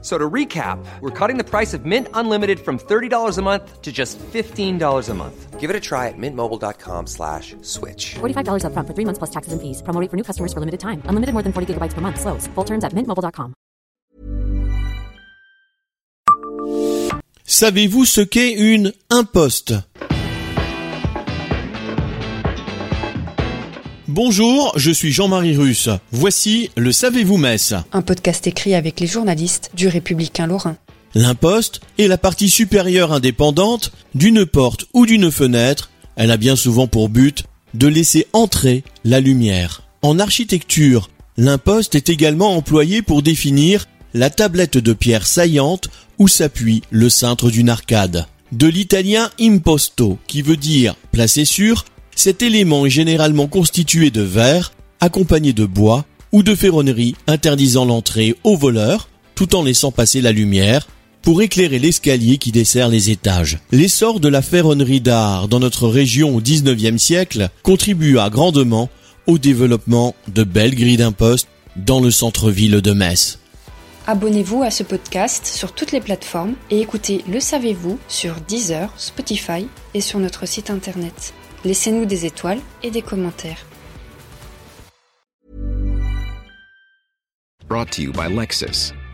So to recap, we're cutting the price of Mint Unlimited from $30 a month to just $15 a month. Give it a try at mintmobile.com slash switch. $45 upfront for three months plus taxes and fees. Promo rate for new customers for limited time. Unlimited more than 40 gigabytes per month. Slows. Full terms at mintmobile.com. Savez-vous ce qu'est une imposte Bonjour, je suis Jean-Marie Russe. Voici le Savez-vous Metz Un podcast écrit avec les journalistes du Républicain Lorrain. L'imposte est la partie supérieure indépendante d'une porte ou d'une fenêtre. Elle a bien souvent pour but de laisser entrer la lumière. En architecture, l'imposte est également employé pour définir la tablette de pierre saillante où s'appuie le cintre d'une arcade. De l'italien imposto, qui veut dire placé sur, cet élément est généralement constitué de verre, accompagné de bois ou de ferronnerie interdisant l'entrée aux voleurs, tout en laissant passer la lumière, pour éclairer l'escalier qui dessert les étages. L'essor de la ferronnerie d'art dans notre région au XIXe siècle contribua grandement au développement de belles grilles d'imposte dans le centre-ville de Metz. Abonnez-vous à ce podcast sur toutes les plateformes et écoutez Le Savez-vous sur Deezer, Spotify et sur notre site internet. Laissez-nous des étoiles et des commentaires.